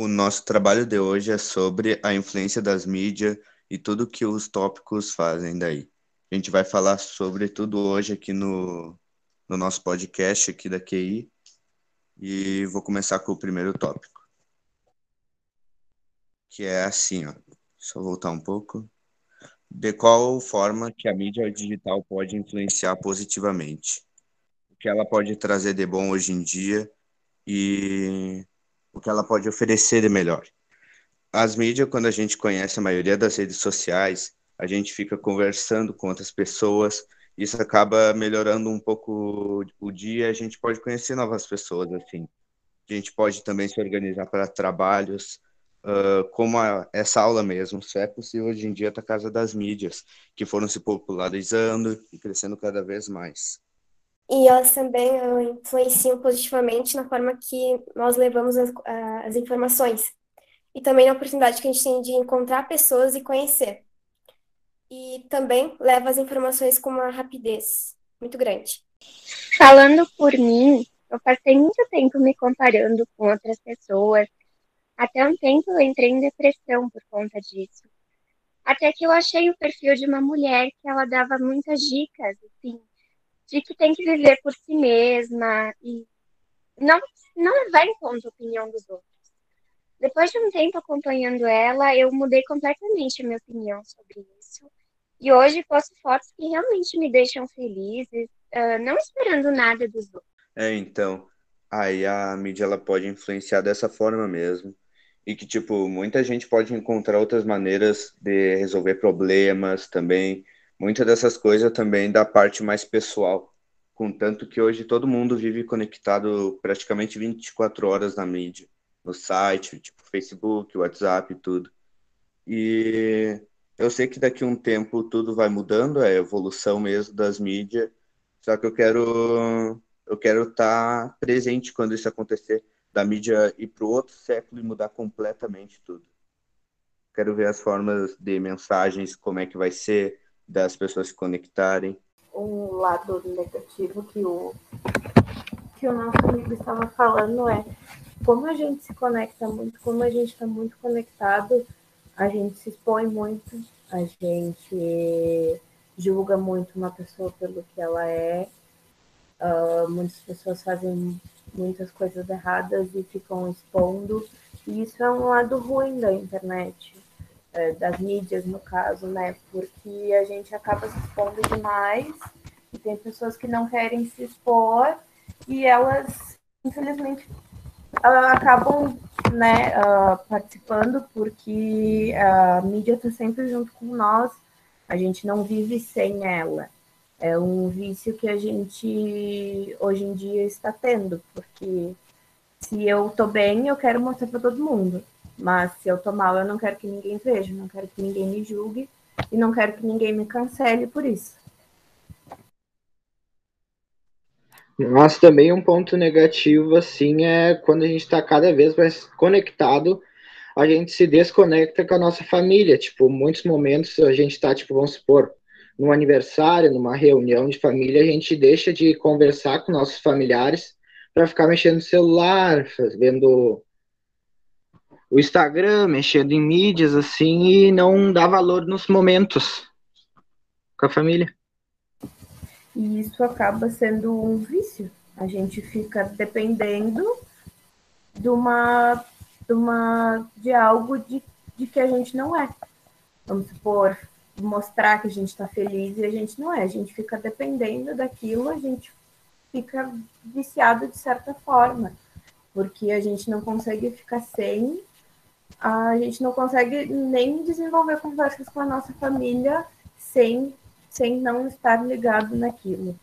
O nosso trabalho de hoje é sobre a influência das mídias e tudo que os tópicos fazem daí. A gente vai falar sobre tudo hoje aqui no, no nosso podcast aqui da QI e vou começar com o primeiro tópico, que é assim, ó. Só voltar um pouco. De qual forma que a mídia digital pode influenciar positivamente? O que ela pode trazer de bom hoje em dia e o que ela pode oferecer de melhor. As mídias, quando a gente conhece a maioria das redes sociais, a gente fica conversando com outras pessoas, isso acaba melhorando um pouco o dia, a gente pode conhecer novas pessoas, assim. A gente pode também se organizar para trabalhos, uh, como a, essa aula mesmo, só é possível hoje em dia da casa das mídias, que foram se popularizando e crescendo cada vez mais. E elas também uh, influenciam positivamente na forma que nós levamos as, uh, as informações. E também na oportunidade que a gente tem de encontrar pessoas e conhecer. E também leva as informações com uma rapidez muito grande. Falando por mim, eu passei muito tempo me comparando com outras pessoas. Até um tempo eu entrei em depressão por conta disso. Até que eu achei o perfil de uma mulher que ela dava muitas dicas, assim, de que tem que viver por si mesma e não, não levar em conta a opinião dos outros. Depois de um tempo acompanhando ela, eu mudei completamente a minha opinião sobre isso. E hoje posto fotos que realmente me deixam felizes, uh, não esperando nada dos outros. É, então, aí a mídia ela pode influenciar dessa forma mesmo. E que, tipo, muita gente pode encontrar outras maneiras de resolver problemas também, muitas dessas coisas também da parte mais pessoal, contanto que hoje todo mundo vive conectado praticamente 24 horas na mídia, no site, tipo Facebook, WhatsApp, tudo. E eu sei que daqui a um tempo tudo vai mudando, é a evolução mesmo das mídias, só que eu quero eu quero estar presente quando isso acontecer, da mídia ir para o outro século e mudar completamente tudo. Quero ver as formas de mensagens, como é que vai ser, das pessoas se conectarem. Um lado negativo que o, que o nosso amigo estava falando é como a gente se conecta muito, como a gente está muito conectado, a gente se expõe muito, a gente julga muito uma pessoa pelo que ela é. Uh, muitas pessoas fazem muitas coisas erradas e ficam expondo. E isso é um lado ruim da internet. É, das mídias, no caso, né? Porque a gente acaba se expondo demais e tem pessoas que não querem se expor e elas, infelizmente, acabam né, uh, participando porque a mídia está sempre junto com nós, a gente não vive sem ela. É um vício que a gente hoje em dia está tendo, porque se eu estou bem, eu quero mostrar para todo mundo. Mas se eu tô mal, eu não quero que ninguém veja, não quero que ninguém me julgue e não quero que ninguém me cancele por isso. Mas também um ponto negativo, assim, é quando a gente está cada vez mais conectado, a gente se desconecta com a nossa família. Tipo, muitos momentos a gente está, tipo, vamos supor, num aniversário, numa reunião de família, a gente deixa de conversar com nossos familiares para ficar mexendo no celular, vendo o Instagram, mexendo em mídias, assim, e não dá valor nos momentos com a família. E isso acaba sendo um vício. A gente fica dependendo de uma, de uma de algo de, de que a gente não é. Vamos supor, mostrar que a gente está feliz e a gente não é. A gente fica dependendo daquilo, a gente fica viciado de certa forma, porque a gente não consegue ficar sem a gente não consegue nem desenvolver conversas com a nossa família sem, sem não estar ligado naquilo.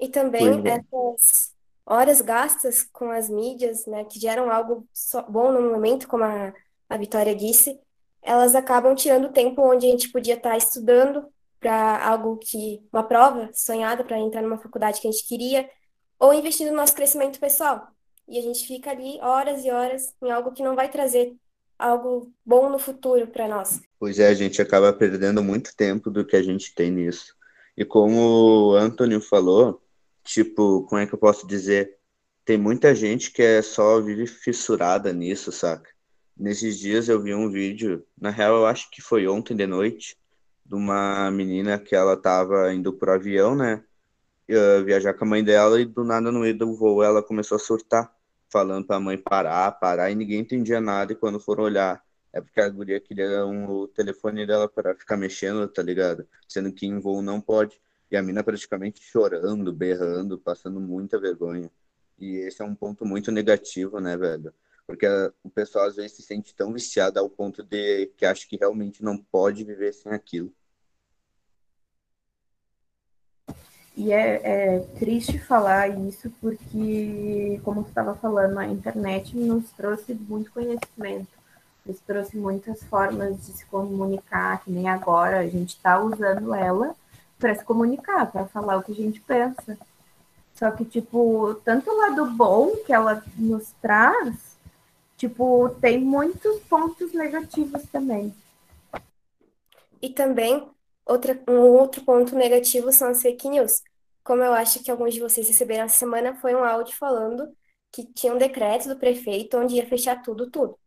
E também é. essas horas gastas com as mídias, né, que geram algo bom no momento, como a, a Vitória disse, elas acabam tirando o tempo onde a gente podia estar estudando para algo que, uma prova sonhada para entrar numa faculdade que a gente queria, ou investindo no nosso crescimento pessoal e a gente fica ali horas e horas em algo que não vai trazer algo bom no futuro para nós. Pois é, a gente acaba perdendo muito tempo do que a gente tem nisso. E como o Antônio falou, tipo, como é que eu posso dizer? tem muita gente que é só vive fissurada nisso, saca? Nesses dias eu vi um vídeo, na real eu acho que foi ontem de noite, de uma menina que ela tava indo pro avião, né? Uh, viajar com a mãe dela e do nada no meio do voo ela começou a surtar, falando pra mãe parar, parar, e ninguém entendia nada. E quando foram olhar, é porque a guria queria um, o telefone dela para ficar mexendo, tá ligado? Sendo que em voo não pode. E a mina praticamente chorando, berrando, passando muita vergonha. E esse é um ponto muito negativo, né, velho? Porque o pessoal às vezes se sente tão viciado ao ponto de que acha que realmente não pode viver sem aquilo. E é, é triste falar isso porque, como tu estava falando, a internet nos trouxe muito conhecimento, nos trouxe muitas formas de se comunicar, que nem agora a gente está usando ela para se comunicar, para falar o que a gente pensa. Só que, tipo, tanto o lado bom que ela nos traz, tipo, tem muitos pontos negativos também. E também, outra, um outro ponto negativo são as fake news. Como eu acho que alguns de vocês receberam essa semana, foi um áudio falando que tinha um decreto do prefeito onde ia fechar tudo, tudo.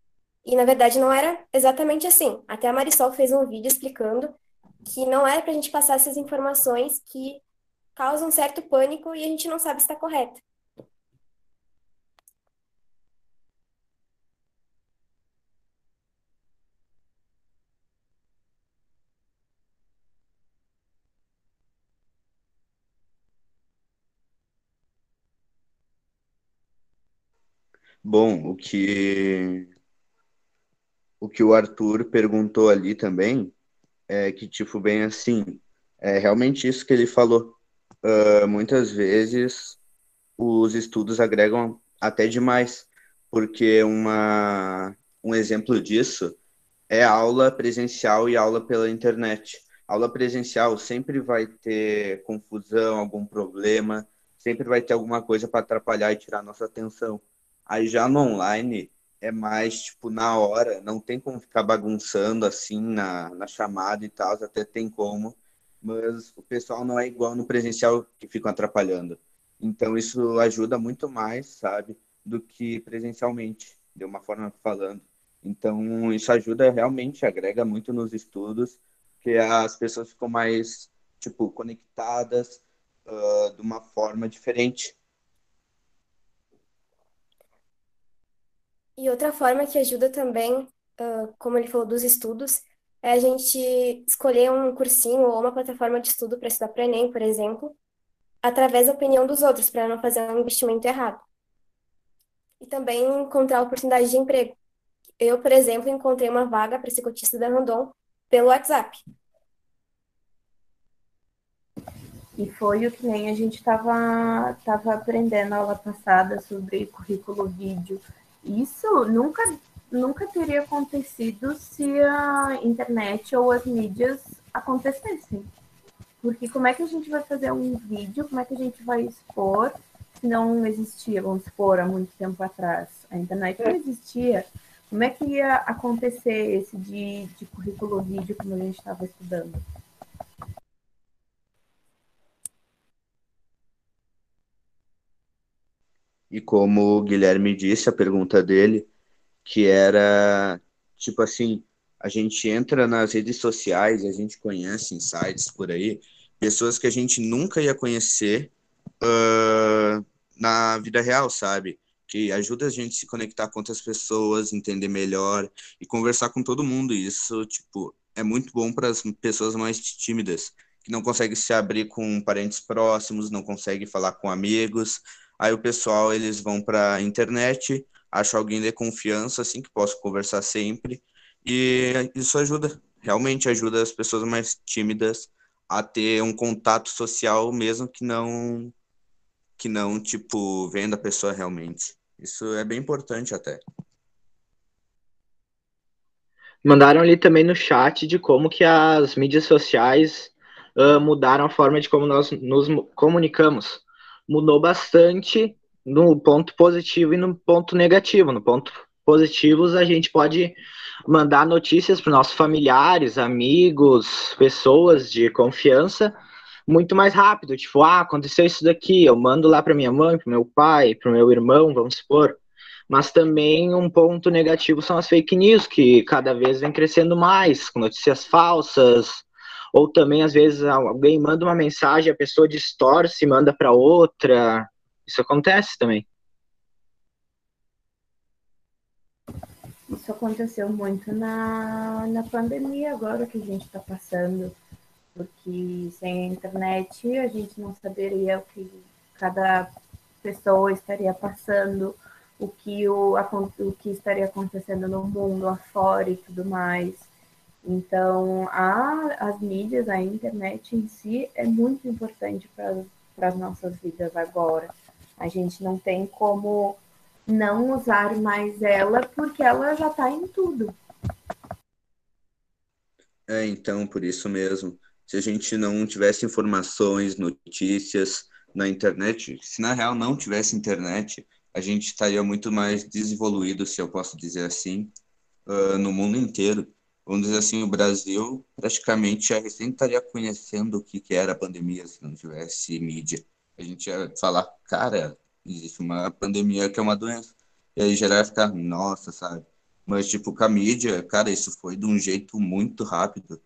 E na verdade não era exatamente assim. Até a Marisol fez um vídeo explicando que não era para a gente passar essas informações que causa um certo pânico e a gente não sabe se está correto. Bom, o que o que o Arthur perguntou ali também é que tipo bem assim, é realmente isso que ele falou uh, muitas vezes os estudos agregam até demais, porque uma, um exemplo disso é aula presencial e aula pela internet. Aula presencial sempre vai ter confusão, algum problema, sempre vai ter alguma coisa para atrapalhar e tirar nossa atenção. Aí já no online é mais tipo na hora, não tem como ficar bagunçando assim na, na chamada e tal, até tem como, mas o pessoal não é igual no presencial que ficam atrapalhando. Então isso ajuda muito mais, sabe, do que presencialmente, de uma forma falando. Então isso ajuda realmente, agrega muito nos estudos, que as pessoas ficam mais tipo conectadas uh, de uma forma diferente. E outra forma que ajuda também, uh, como ele falou dos estudos, é a gente escolher um cursinho ou uma plataforma de estudo para estudar para Enem, por exemplo, através da opinião dos outros, para não fazer um investimento errado. E também encontrar oportunidade de emprego. Eu, por exemplo, encontrei uma vaga para ser cotista da Randon pelo WhatsApp. E foi o que nem a gente estava tava aprendendo aula passada sobre currículo vídeo. Isso nunca nunca teria acontecido se a internet ou as mídias acontecessem. Porque como é que a gente vai fazer um vídeo, como é que a gente vai expor se não existia, vamos supor, há muito tempo atrás? A internet não existia. Como é que ia acontecer esse de, de currículo vídeo como a gente estava estudando? E como o Guilherme disse, a pergunta dele que era tipo assim, a gente entra nas redes sociais, a gente conhece em sites por aí, pessoas que a gente nunca ia conhecer uh, na vida real, sabe? Que ajuda a gente a se conectar com outras pessoas, entender melhor e conversar com todo mundo. E isso, tipo, é muito bom para as pessoas mais tímidas, que não conseguem se abrir com parentes próximos, não conseguem falar com amigos. Aí o pessoal, eles vão para a internet, acho alguém de confiança, assim, que posso conversar sempre. E isso ajuda, realmente ajuda as pessoas mais tímidas a ter um contato social mesmo que não que não tipo vendo a pessoa realmente. Isso é bem importante até. Mandaram ali também no chat de como que as mídias sociais uh, mudaram a forma de como nós nos comunicamos. Mudou bastante no ponto positivo e no ponto negativo. No ponto positivos, a gente pode mandar notícias para nossos familiares, amigos, pessoas de confiança muito mais rápido. Tipo, ah, aconteceu isso daqui, eu mando lá para minha mãe, para meu pai, para meu irmão, vamos supor. Mas também um ponto negativo são as fake news, que cada vez vem crescendo mais, com notícias falsas, ou também às vezes alguém manda uma mensagem, a pessoa distorce, manda para outra. Isso acontece também. Isso aconteceu muito na, na pandemia agora que a gente está passando, porque sem a internet a gente não saberia o que cada pessoa estaria passando, o que, o, o que estaria acontecendo no mundo afora e tudo mais. Então, a, as mídias, a internet em si é muito importante para as nossas vidas agora. A gente não tem como não usar mais ela porque ela já está em tudo. É, então, por isso mesmo. Se a gente não tivesse informações, notícias na internet, se na real não tivesse internet, a gente estaria muito mais desenvolvido, se eu posso dizer assim, uh, no mundo inteiro. Vamos dizer assim, o Brasil praticamente já recém estaria conhecendo o que, que era a pandemia se não tivesse mídia. A gente ia falar, cara, existe uma pandemia que é uma doença. E aí geral ia ficar, nossa, sabe? Mas, tipo, com a mídia, cara, isso foi de um jeito muito rápido.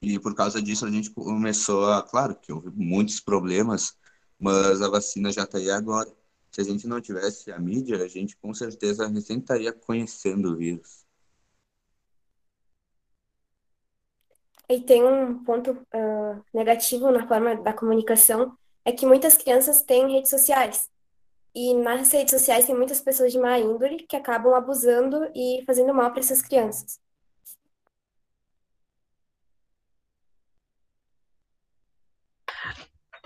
E por causa disso a gente começou a. Claro que houve muitos problemas, mas a vacina já está aí agora. Se a gente não tivesse a mídia, a gente com certeza recém estaria conhecendo o vírus. E tem um ponto uh, negativo na forma da comunicação, é que muitas crianças têm redes sociais. E nas redes sociais tem muitas pessoas de má índole que acabam abusando e fazendo mal para essas crianças.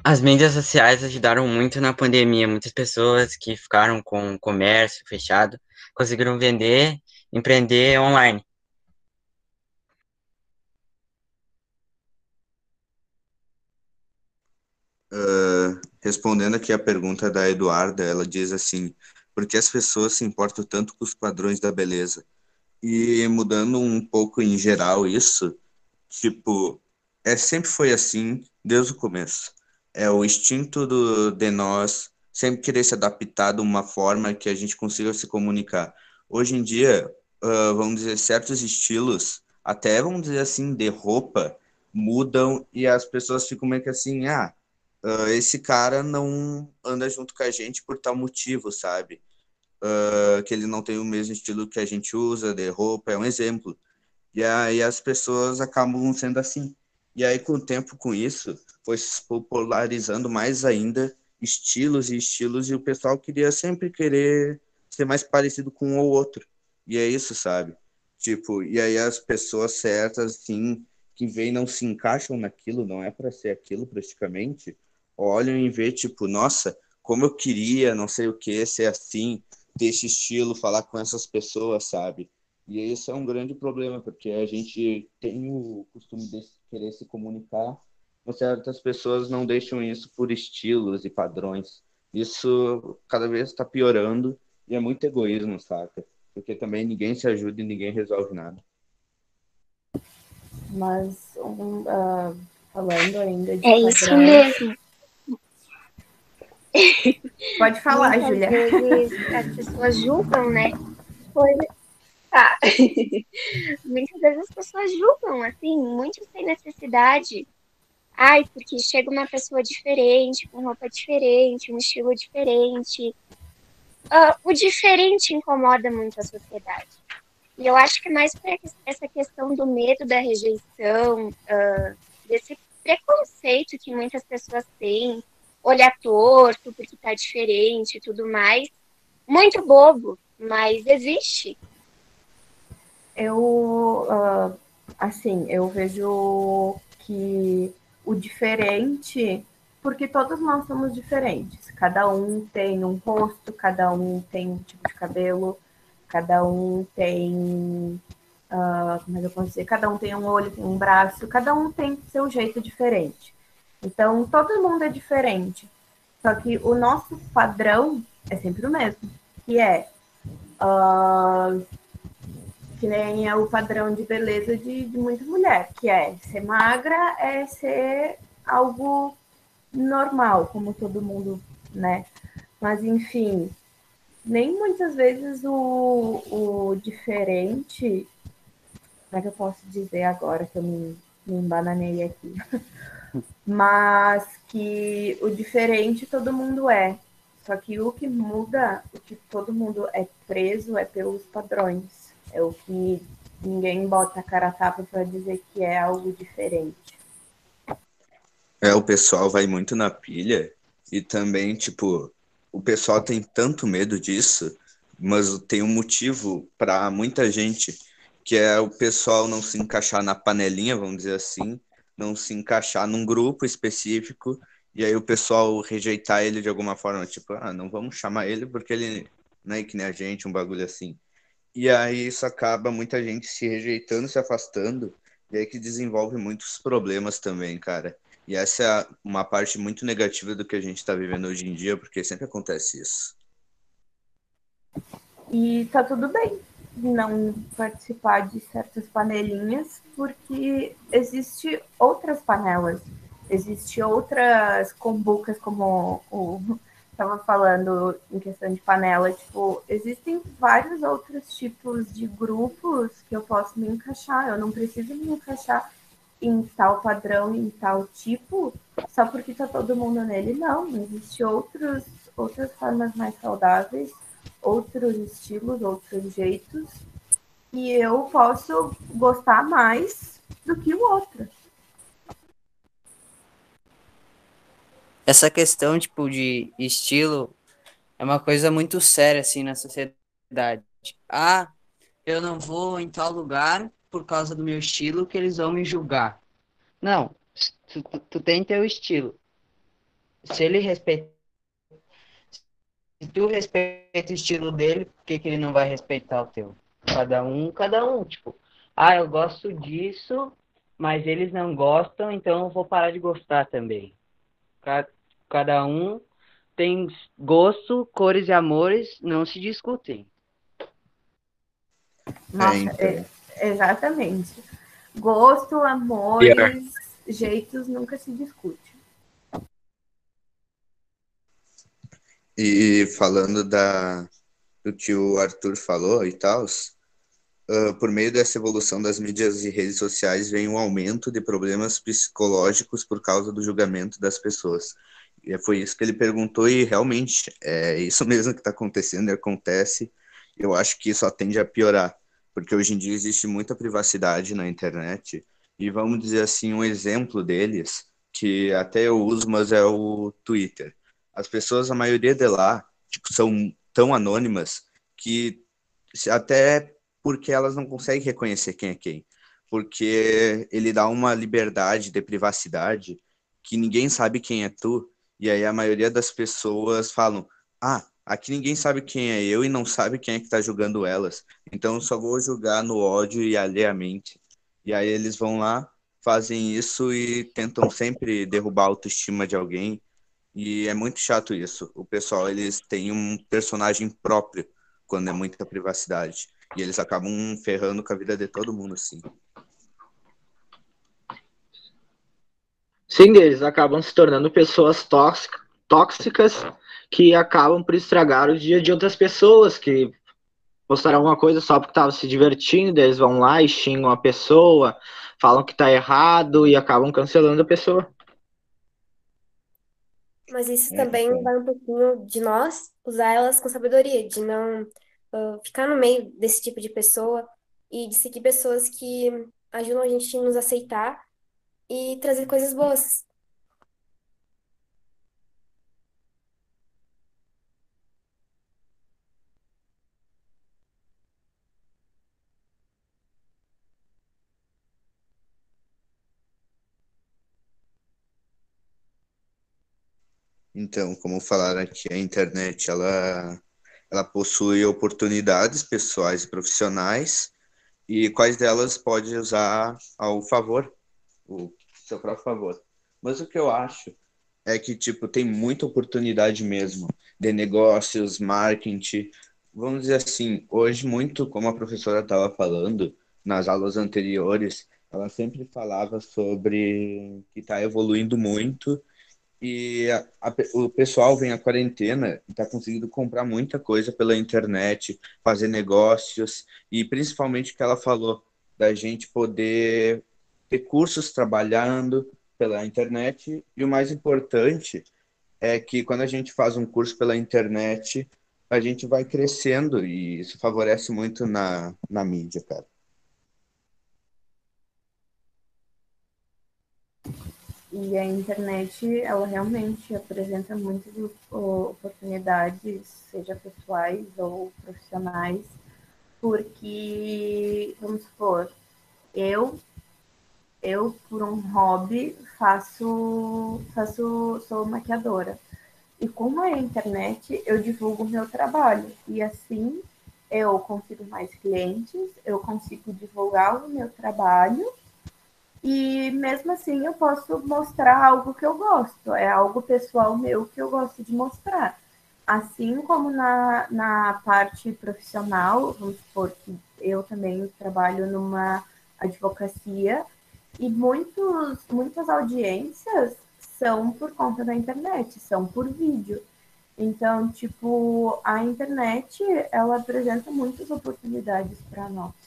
As mídias sociais ajudaram muito na pandemia. Muitas pessoas que ficaram com o comércio fechado conseguiram vender, empreender online. Uh, respondendo aqui a pergunta da Eduarda, ela diz assim: por que as pessoas se importam tanto com os padrões da beleza? E mudando um pouco em geral isso, tipo, é sempre foi assim desde o começo. É o instinto do, de nós sempre querer se adaptar de uma forma que a gente consiga se comunicar. Hoje em dia, uh, vamos dizer, certos estilos, até vamos dizer assim, de roupa, mudam e as pessoas ficam meio que assim, ah, uh, esse cara não anda junto com a gente por tal motivo, sabe? Uh, que ele não tem o mesmo estilo que a gente usa de roupa, é um exemplo. E aí as pessoas acabam sendo assim. E aí, com o tempo, com isso, foi se popularizando mais ainda estilos e estilos, e o pessoal queria sempre querer ser mais parecido com um ou outro. E é isso, sabe? Tipo, e aí as pessoas certas, assim, que vêm não se encaixam naquilo, não é para ser aquilo praticamente, olham e vê tipo, nossa, como eu queria, não sei o que, ser assim, desse estilo, falar com essas pessoas, sabe? E isso é um grande problema, porque a gente tem o costume de querer se comunicar, mas certas pessoas não deixam isso por estilos e padrões. Isso cada vez está piorando e é muito egoísmo, saca? Porque também ninguém se ajuda e ninguém resolve nada. Mas, um, uh, falando ainda de. É padrões, isso mesmo. Pode falar. Vezes as pessoas julgam, né? Tá. Muitas vezes as pessoas julgam, assim, muito sem necessidade. Ai, porque chega uma pessoa diferente, com roupa diferente, um estilo diferente. Uh, o diferente incomoda muito a sociedade. E eu acho que mais por essa questão do medo da rejeição, uh, desse preconceito que muitas pessoas têm, olhar torto porque tá diferente e tudo mais. Muito bobo, mas existe. Eu, uh, assim, eu vejo que o diferente, porque todos nós somos diferentes. Cada um tem um rosto, cada um tem um tipo de cabelo, cada um tem. Uh, como é que eu posso dizer? Cada um tem um olho, tem um braço, cada um tem seu jeito diferente. Então, todo mundo é diferente. Só que o nosso padrão é sempre o mesmo, que é uh, que nem é o padrão de beleza de, de muita mulher, que é ser magra é ser algo normal, como todo mundo, né? Mas enfim, nem muitas vezes o, o diferente. Como é que eu posso dizer agora que eu me, me embananei aqui? Mas que o diferente todo mundo é. Só que o que muda, o que todo mundo é preso é pelos padrões. É o que ninguém bota a cara tapa para dizer que é algo diferente. É, o pessoal vai muito na pilha e também, tipo, o pessoal tem tanto medo disso, mas tem um motivo para muita gente, que é o pessoal não se encaixar na panelinha, vamos dizer assim, não se encaixar num grupo específico, e aí o pessoal rejeitar ele de alguma forma, tipo, ah, não vamos chamar ele porque ele não é que nem a gente, um bagulho assim. E aí isso acaba muita gente se rejeitando, se afastando, e aí que desenvolve muitos problemas também, cara. E essa é uma parte muito negativa do que a gente está vivendo hoje em dia, porque sempre acontece isso. E tá tudo bem não participar de certas panelinhas, porque existe outras panelas, existe outras combucas, como o estava falando em questão de panela, tipo, existem vários outros tipos de grupos que eu posso me encaixar. Eu não preciso me encaixar em tal padrão, em tal tipo, só porque está todo mundo nele. Não, existem outros, outras formas mais saudáveis, outros estilos, outros jeitos, e eu posso gostar mais do que o outro. Essa questão, tipo, de estilo é uma coisa muito séria, assim, na sociedade. Ah, eu não vou em tal lugar por causa do meu estilo que eles vão me julgar. Não, tu, tu, tem teu estilo. Se ele respeita. Se tu respeita o estilo dele, por que, que ele não vai respeitar o teu? Cada um, cada um. Tipo, ah, eu gosto disso, mas eles não gostam, então eu vou parar de gostar também. Cada, cada um tem gosto, cores e amores, não se discutem. Nossa, é, Exatamente. Gosto, amores, yeah. jeitos nunca se discute. E falando da do que o Arthur falou e tal, uh, por meio dessa evolução das mídias e redes sociais vem um aumento de problemas psicológicos por causa do julgamento das pessoas. E foi isso que ele perguntou e realmente é isso mesmo que está acontecendo acontece. Eu acho que só tende a piorar porque hoje em dia existe muita privacidade na internet, e vamos dizer assim, um exemplo deles, que até eu uso, mas é o Twitter. As pessoas, a maioria de lá, tipo, são tão anônimas que até porque elas não conseguem reconhecer quem é quem. Porque ele dá uma liberdade de privacidade que ninguém sabe quem é tu, e aí a maioria das pessoas falam: "Ah, Aqui ninguém sabe quem é eu e não sabe quem é que tá julgando elas. Então só vou julgar no ódio e alheiamente. E aí eles vão lá, fazem isso e tentam sempre derrubar a autoestima de alguém. E é muito chato isso. O pessoal, eles têm um personagem próprio quando é muita privacidade. E eles acabam ferrando com a vida de todo mundo, assim. Sim, eles acabam se tornando pessoas tóxicas que acabam por estragar o dia de outras pessoas que postaram alguma coisa só porque estavam se divertindo, eles vão lá e xingam a pessoa, falam que tá errado e acabam cancelando a pessoa. Mas isso é, também vai um pouquinho de nós usar elas com sabedoria, de não uh, ficar no meio desse tipo de pessoa e de seguir pessoas que ajudam a gente a nos aceitar e trazer coisas boas Então, como falaram aqui, a internet ela, ela possui oportunidades pessoais e profissionais e quais delas pode usar ao favor, o seu próprio favor. Mas o que eu acho é que tipo tem muita oportunidade mesmo de negócios, marketing. Vamos dizer assim, hoje muito como a professora estava falando nas aulas anteriores, ela sempre falava sobre que está evoluindo muito E a, a, o pessoal vem à quarentena e está conseguindo comprar muita coisa pela internet, fazer negócios, e principalmente o que ela falou, da gente poder ter cursos trabalhando pela internet, e o mais importante é que quando a gente faz um curso pela internet, a gente vai crescendo e isso favorece muito na, na mídia, cara. E a internet, ela realmente apresenta muitas oportunidades, seja pessoais ou profissionais, porque, vamos supor, eu, eu por um hobby, faço, faço, sou maquiadora. E com a internet, eu divulgo o meu trabalho. E assim, eu consigo mais clientes, eu consigo divulgar o meu trabalho e mesmo assim eu posso mostrar algo que eu gosto, é algo pessoal meu que eu gosto de mostrar. Assim como na, na parte profissional, vamos supor que eu também trabalho numa advocacia e muitos, muitas audiências são por conta da internet, são por vídeo. Então, tipo, a internet, ela apresenta muitas oportunidades para nós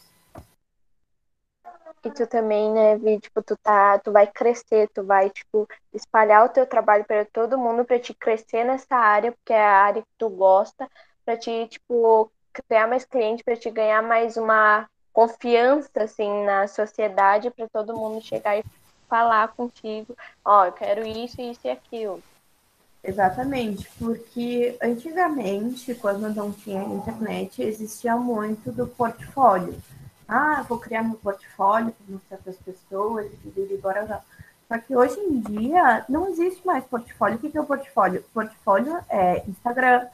que tu também, né, Vi, tipo, tu tá, tu vai crescer, tu vai, tipo, espalhar o teu trabalho para todo mundo para te crescer nessa área, porque é a área que tu gosta, para te, tipo, criar mais clientes, para te ganhar mais uma confiança assim na sociedade para todo mundo chegar e falar contigo, ó, oh, eu quero isso, isso e aquilo. Exatamente, porque antigamente, quando não tinha internet, existia muito do portfólio ah, vou criar meu portfólio para mostrar para as pessoas, e agora. Só que hoje em dia não existe mais portfólio. O que é o portfólio? Portfólio é Instagram,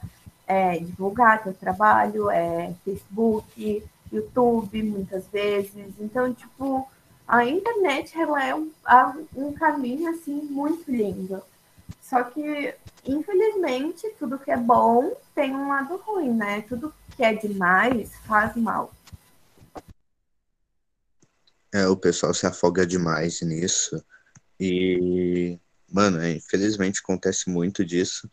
é divulgar teu trabalho, é Facebook, YouTube, muitas vezes. Então, tipo, a internet ela é um, um caminho assim muito lindo. Só que, infelizmente, tudo que é bom tem um lado ruim, né? Tudo que é demais faz mal. É, o pessoal se afoga demais nisso. E, mano, é, infelizmente acontece muito disso.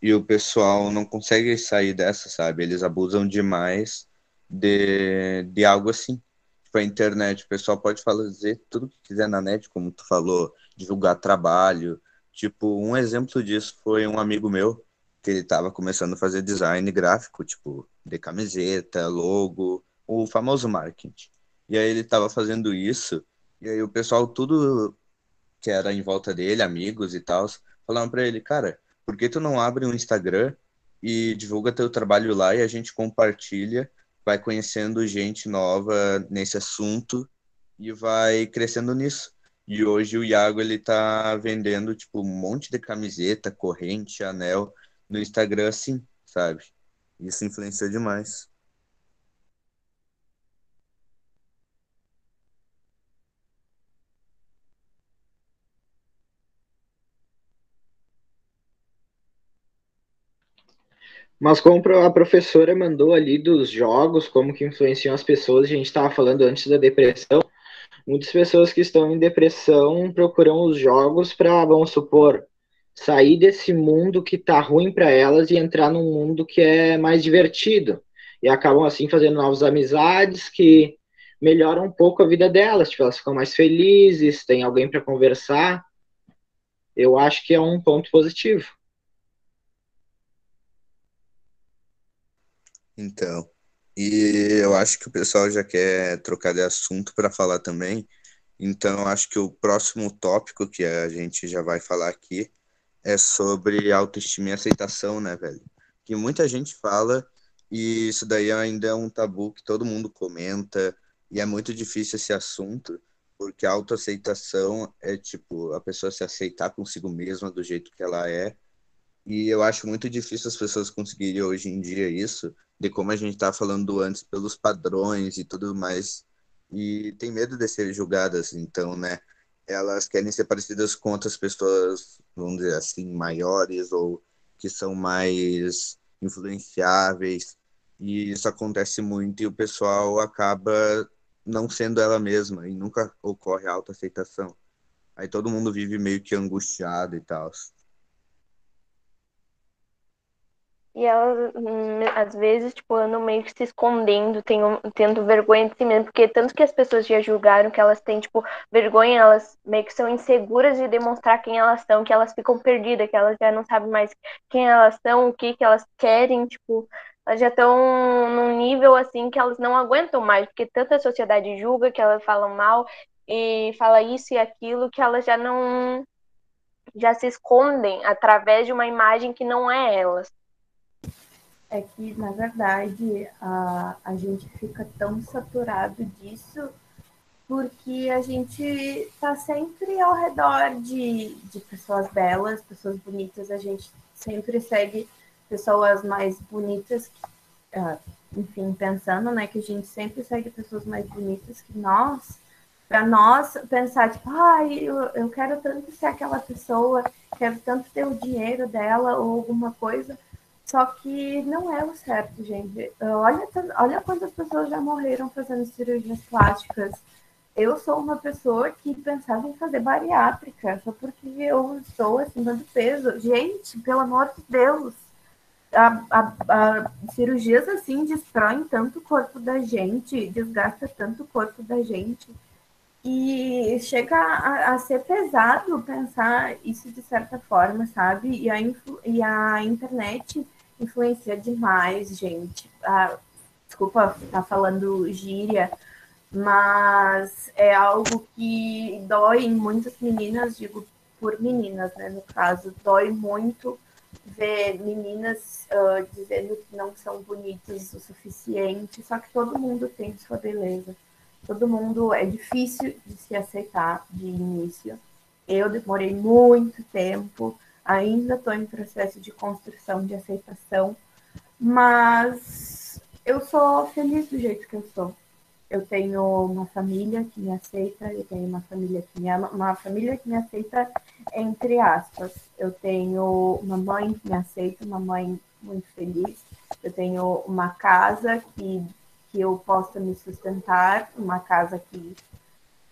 E o pessoal não consegue sair dessa, sabe? Eles abusam demais de, de algo assim. Tipo, a internet, o pessoal pode fazer tudo que quiser na net, como tu falou, divulgar trabalho. Tipo, um exemplo disso foi um amigo meu, que ele tava começando a fazer design gráfico, tipo, de camiseta, logo, o famoso marketing. E aí ele tava fazendo isso, e aí o pessoal, tudo que era em volta dele, amigos e tal, falaram para ele, cara, por que tu não abre um Instagram e divulga teu trabalho lá e a gente compartilha, vai conhecendo gente nova nesse assunto e vai crescendo nisso. E hoje o Iago ele tá vendendo tipo um monte de camiseta, corrente, anel no Instagram assim, sabe? Isso influenciou demais. Mas como a professora mandou ali dos jogos, como que influenciam as pessoas, a gente estava falando antes da depressão, muitas pessoas que estão em depressão procuram os jogos para, vamos supor, sair desse mundo que tá ruim para elas e entrar num mundo que é mais divertido. E acabam assim fazendo novas amizades que melhoram um pouco a vida delas, tipo, elas ficam mais felizes, tem alguém para conversar. Eu acho que é um ponto positivo. Então, e eu acho que o pessoal já quer trocar de assunto para falar também. Então, acho que o próximo tópico que a gente já vai falar aqui é sobre autoestima e aceitação, né, velho? Que muita gente fala e isso daí ainda é um tabu que todo mundo comenta e é muito difícil esse assunto, porque autoaceitação é tipo a pessoa se aceitar consigo mesma do jeito que ela é. E eu acho muito difícil as pessoas conseguirem hoje em dia isso, de como a gente estava tá falando antes, pelos padrões e tudo mais. E tem medo de ser julgadas, então, né? Elas querem ser parecidas com outras pessoas, vamos dizer assim, maiores ou que são mais influenciáveis. E isso acontece muito e o pessoal acaba não sendo ela mesma e nunca ocorre autoaceitação. Aí todo mundo vive meio que angustiado e tal. E elas, hum, às vezes, tipo, andam meio que se escondendo, tenham, tendo vergonha de si mesmo, porque tanto que as pessoas já julgaram que elas têm, tipo, vergonha, elas meio que são inseguras de demonstrar quem elas são, que elas ficam perdidas, que elas já não sabem mais quem elas são, o que que elas querem, tipo, elas já estão num nível assim que elas não aguentam mais, porque tanta sociedade julga que elas falam mal e fala isso e aquilo que elas já não já se escondem através de uma imagem que não é elas é que, na verdade, a, a gente fica tão saturado disso porque a gente está sempre ao redor de, de pessoas belas, pessoas bonitas, a gente sempre segue pessoas mais bonitas, uh, enfim, pensando, né, que a gente sempre segue pessoas mais bonitas que nós, para nós pensar, tipo, ai, eu, eu quero tanto ser aquela pessoa, quero tanto ter o dinheiro dela ou alguma coisa, só que não é o certo, gente. Olha, olha quantas pessoas já morreram fazendo cirurgias plásticas. Eu sou uma pessoa que pensava em fazer bariátrica, só porque eu estou acima do peso. Gente, pelo amor de Deus, a, a, a, cirurgias assim destroem tanto o corpo da gente, desgasta tanto o corpo da gente. E chega a, a, ser pesado pensar isso de certa forma, sabe? E a, e a internet influencia demais, gente. Ah, desculpa estar tá falando gíria, mas é algo que dói em muitas meninas, digo por meninas, né? No caso, dói muito ver meninas uh, dizendo que não são bonitas o suficiente, só que todo mundo tem sua beleza. Todo mundo é difícil de se aceitar de início. Eu demorei muito tempo ainda estou em processo de construção, de aceitação, mas eu sou feliz do jeito que eu sou. Eu tenho uma família que me aceita, eu tenho uma família que me ama, uma família que me aceita entre aspas. Eu tenho uma mãe que me aceita, uma mãe muito feliz. Eu tenho uma casa que, que eu possa me sustentar, uma casa que,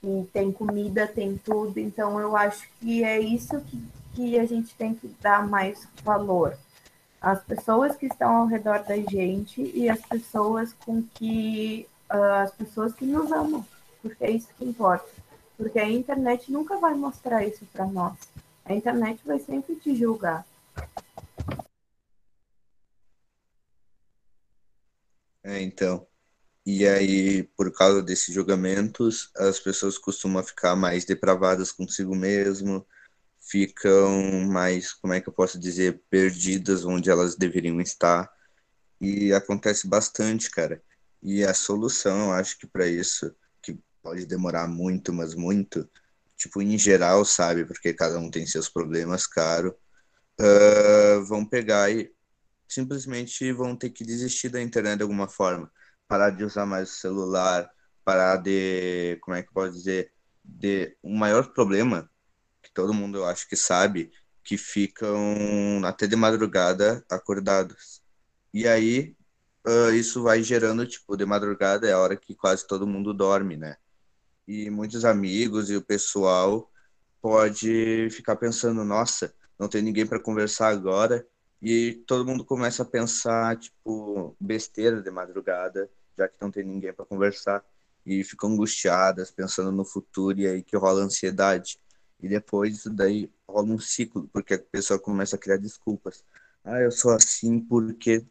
que tem comida, tem tudo. Então eu acho que é isso que que a gente tem que dar mais valor. As pessoas que estão ao redor da gente e as pessoas com que uh, as pessoas que nos amam, porque é isso que importa. Porque a internet nunca vai mostrar isso para nós. A internet vai sempre te julgar. É, então. E aí, por causa desses julgamentos, as pessoas costumam ficar mais depravadas consigo mesmo, ficam mais, como é que eu posso dizer, perdidas onde elas deveriam estar. E acontece bastante, cara. E a solução, eu acho que para isso, que pode demorar muito, mas muito, tipo, em geral, sabe, porque cada um tem seus problemas, caro, uh, vão pegar e simplesmente vão ter que desistir da internet de alguma forma. Parar de usar mais o celular, parar de, como é que eu posso dizer, de um maior problema todo mundo eu acho que sabe, que ficam até de madrugada acordados. E aí uh, isso vai gerando, tipo, de madrugada é a hora que quase todo mundo dorme, né? E muitos amigos e o pessoal pode ficar pensando, nossa, não tem ninguém para conversar agora. E todo mundo começa a pensar, tipo, besteira de madrugada, já que não tem ninguém para conversar. E ficam angustiadas, pensando no futuro, e aí que rola ansiedade. E depois isso daí rola um ciclo, porque a pessoa começa a criar desculpas. Ah, eu sou assim porque.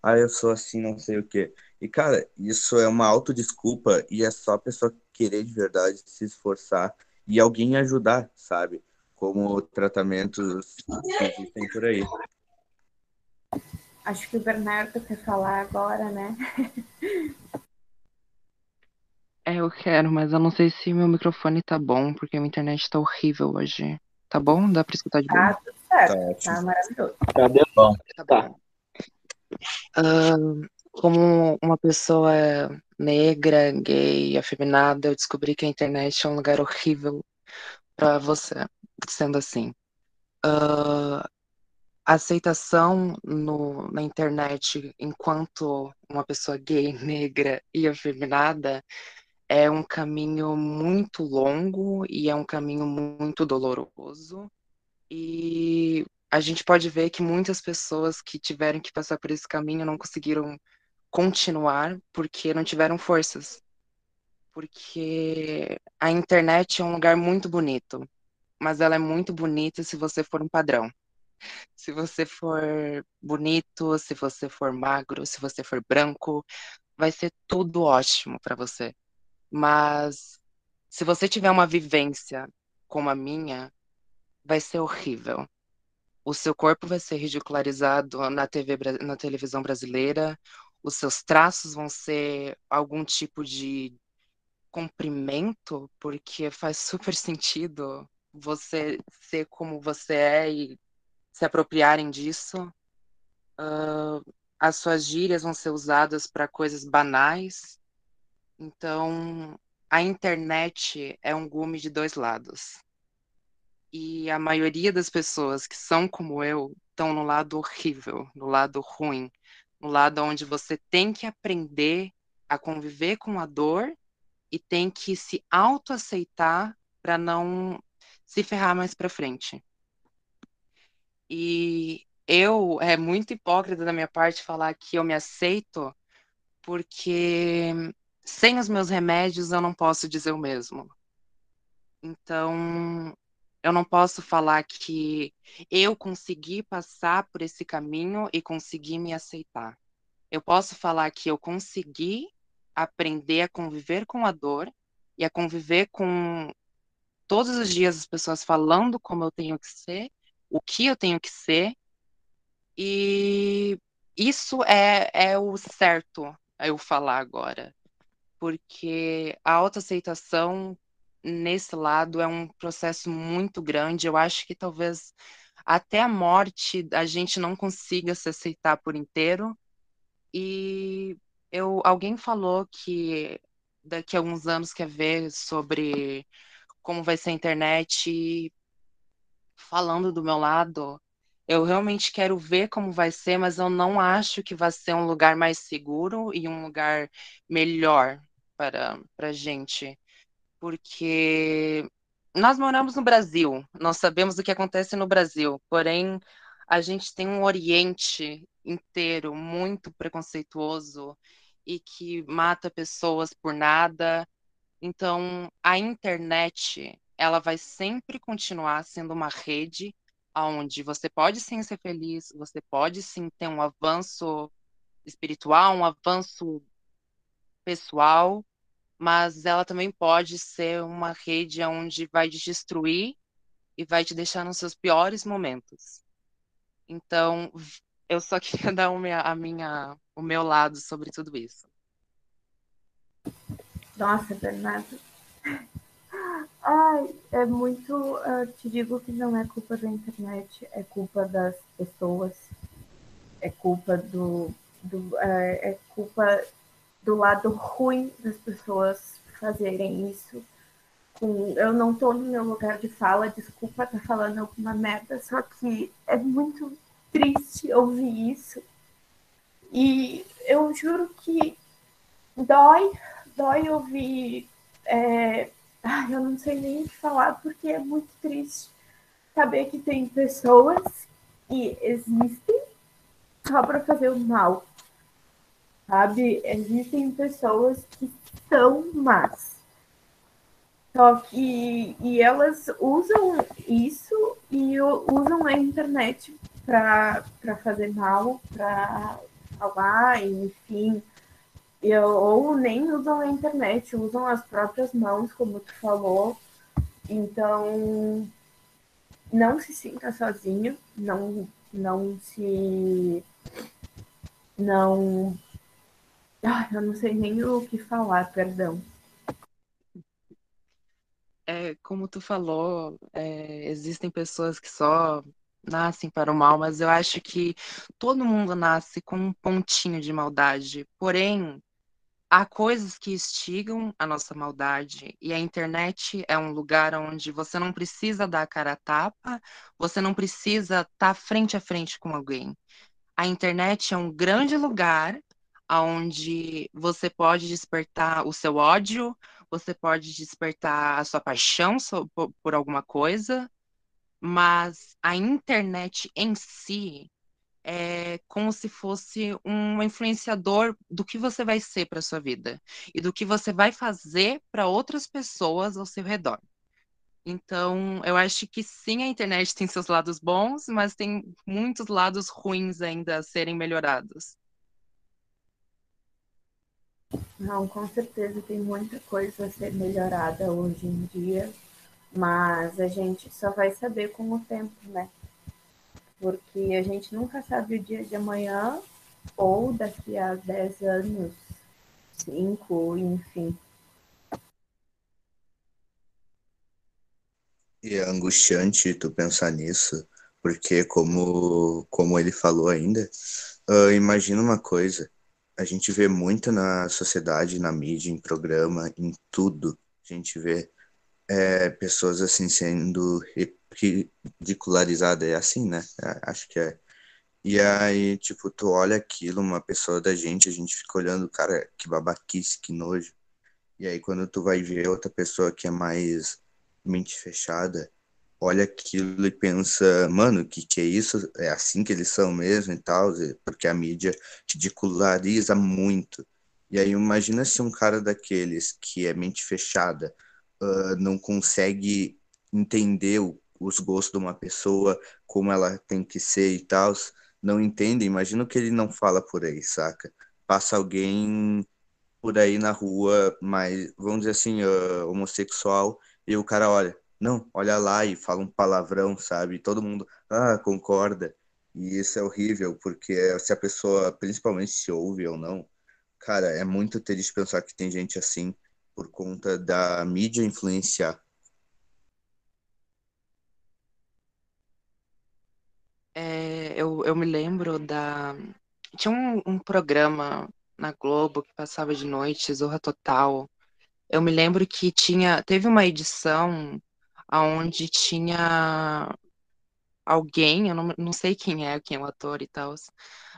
Ah, eu sou assim, não sei o quê. E, cara, isso é uma autodesculpa e é só a pessoa querer de verdade se esforçar e alguém ajudar, sabe? Como tratamentos que existem por aí. Acho que o Bernardo quer falar agora, né? É, eu quero, mas eu não sei se meu microfone tá bom, porque a minha internet tá horrível hoje. Tá bom? Dá pra escutar de boa? Ah, tudo certo. Tá, tá maravilhoso. Tá de bom. Tá. Uh, como uma pessoa negra, gay, afeminada, eu descobri que a internet é um lugar horrível para você, sendo assim. Uh, a aceitação no, na internet enquanto uma pessoa gay, negra e afeminada é um caminho muito longo e é um caminho muito doloroso. E a gente pode ver que muitas pessoas que tiveram que passar por esse caminho não conseguiram continuar porque não tiveram forças. Porque a internet é um lugar muito bonito, mas ela é muito bonita se você for um padrão. Se você for bonito, se você for magro, se você for branco, vai ser tudo ótimo para você. Mas se você tiver uma vivência como a minha, vai ser horrível. O seu corpo vai ser ridicularizado na TV, na televisão brasileira, os seus traços vão ser algum tipo de comprimento, porque faz super sentido você ser como você é e se apropriarem disso. Uh, as suas gírias vão ser usadas para coisas banais. Então, a internet é um gume de dois lados. E a maioria das pessoas que são como eu estão no lado horrível, no lado ruim, no lado onde você tem que aprender a conviver com a dor e tem que se autoaceitar para não se ferrar mais para frente. E eu é muito hipócrita da minha parte falar que eu me aceito, porque sem os meus remédios eu não posso dizer o mesmo. Então, eu não posso falar que eu consegui passar por esse caminho e consegui me aceitar. Eu posso falar que eu consegui aprender a conviver com a dor e a conviver com todos os dias as pessoas falando como eu tenho que ser, o que eu tenho que ser, e isso é, é o certo eu falar agora, porque a autoaceitação nesse lado é um processo muito grande. Eu acho que talvez até a morte a gente não consiga se aceitar por inteiro. E eu, alguém falou que daqui a alguns anos quer ver sobre como vai ser a internet. Falando do meu lado, eu realmente quero ver como vai ser, mas eu não acho que vai ser um lugar mais seguro e um lugar melhor para para gente porque nós moramos no Brasil, nós sabemos o que acontece no Brasil, porém a gente tem um Oriente inteiro muito preconceituoso e que mata pessoas por nada. Então, a internet, ela vai sempre continuar sendo uma rede onde você pode sim ser feliz, você pode sim ter um avanço espiritual, um avanço pessoal, mas ela também pode ser uma rede onde vai te destruir e vai te deixar nos seus piores momentos. Então, eu só queria dar a minha, o meu lado sobre tudo isso. Nossa, Bernardo. Ai, é muito. Uh, te digo que não é culpa da internet, é culpa das pessoas, é culpa do. do é, é culpa do lado ruim das pessoas fazerem isso. Eu não estou no meu lugar de fala, desculpa estar tá falando alguma merda, só que é muito triste ouvir isso. E eu juro que dói, dói ouvir. É, ai, eu não sei nem o que falar, porque é muito triste saber que tem pessoas que existem só para fazer o mal sabe? Existem pessoas que são más. Só que e elas usam isso e usam a internet para fazer mal, para falar, enfim. E, ou nem usam a internet, usam as próprias mãos, como tu falou. Então, não se sinta sozinho, não, não se. Não ah, eu não sei nem o que falar, perdão. É, como tu falou, é, existem pessoas que só nascem para o mal, mas eu acho que todo mundo nasce com um pontinho de maldade. Porém, há coisas que instigam a nossa maldade, e a internet é um lugar onde você não precisa dar a cara a tapa, você não precisa estar frente a frente com alguém. A internet é um grande lugar onde você pode despertar o seu ódio, você pode despertar a sua paixão por alguma coisa, mas a internet em si é como se fosse um influenciador do que você vai ser para sua vida e do que você vai fazer para outras pessoas ao seu redor. Então, eu acho que sim, a internet tem seus lados bons, mas tem muitos lados ruins ainda a serem melhorados. Não, com certeza tem muita coisa a ser melhorada hoje em dia, mas a gente só vai saber com o tempo, né? Porque a gente nunca sabe o dia de amanhã ou daqui a 10 anos, 5, enfim. E é angustiante tu pensar nisso, porque como, como ele falou ainda, uh, imagina uma coisa, a gente vê muito na sociedade, na mídia, em programa, em tudo, a gente vê é, pessoas assim sendo ridicularizadas, é assim, né? É, acho que é. E aí, tipo, tu olha aquilo, uma pessoa da gente, a gente fica olhando, cara, que babaquice, que nojo. E aí, quando tu vai ver outra pessoa que é mais mente fechada, olha aquilo e pensa, mano, que que é isso? É assim que eles são mesmo e tal, porque a mídia ridiculariza muito. E aí imagina se um cara daqueles que é mente fechada uh, não consegue entender o, os gostos de uma pessoa, como ela tem que ser e tal, não entende, imagina que ele não fala por aí, saca? Passa alguém por aí na rua, mas vamos dizer assim, uh, homossexual, e o cara olha, não, olha lá e fala um palavrão, sabe? Todo mundo, ah, concorda. E isso é horrível, porque se a pessoa, principalmente se ouve ou não, cara, é muito triste pensar que tem gente assim por conta da mídia influenciar. É, eu, eu me lembro da. Tinha um, um programa na Globo que passava de noite, Zorra Total, eu me lembro que tinha, teve uma edição onde tinha alguém, eu não, não sei quem é, quem é o ator e tal,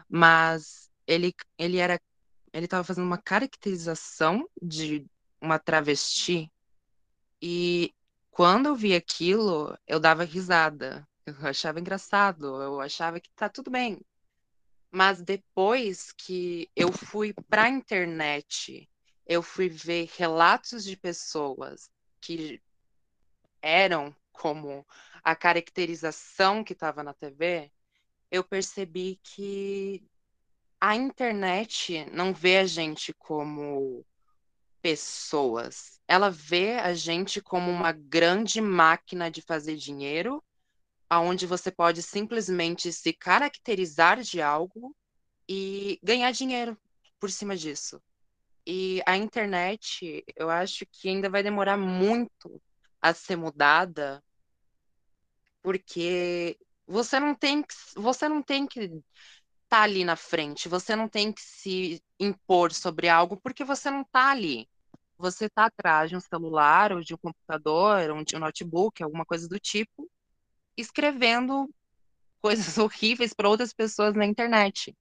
mas ele, ele era, ele estava fazendo uma caracterização de uma travesti e quando eu vi aquilo, eu dava risada, eu achava engraçado, eu achava que tá tudo bem. Mas depois que eu fui para a internet eu fui ver relatos de pessoas que eram como a caracterização que estava na TV, eu percebi que a internet não vê a gente como pessoas. Ela vê a gente como uma grande máquina de fazer dinheiro, aonde você pode simplesmente se caracterizar de algo e ganhar dinheiro por cima disso. E a internet, eu acho que ainda vai demorar muito a ser mudada, porque você não tem que, você não tem que estar tá ali na frente, você não tem que se impor sobre algo porque você não está ali. Você está atrás de um celular ou de um computador, ou de um notebook, alguma coisa do tipo, escrevendo coisas horríveis para outras pessoas na internet.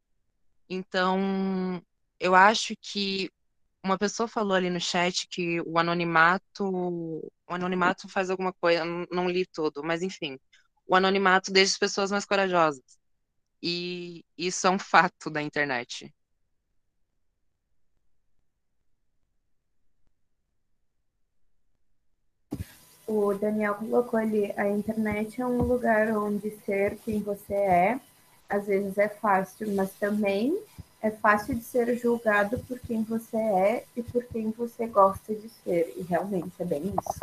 Então, eu acho que uma pessoa falou ali no chat que o anonimato, o anonimato faz alguma coisa, não, li tudo, mas enfim, o anonimato deixa as pessoas mais corajosas. E isso é um fato da internet. O Daniel colocou ali, a internet é um lugar onde ser quem você é, às vezes é fácil, mas também é fácil de ser julgado por quem você é e por quem você gosta de ser. E realmente é bem isso.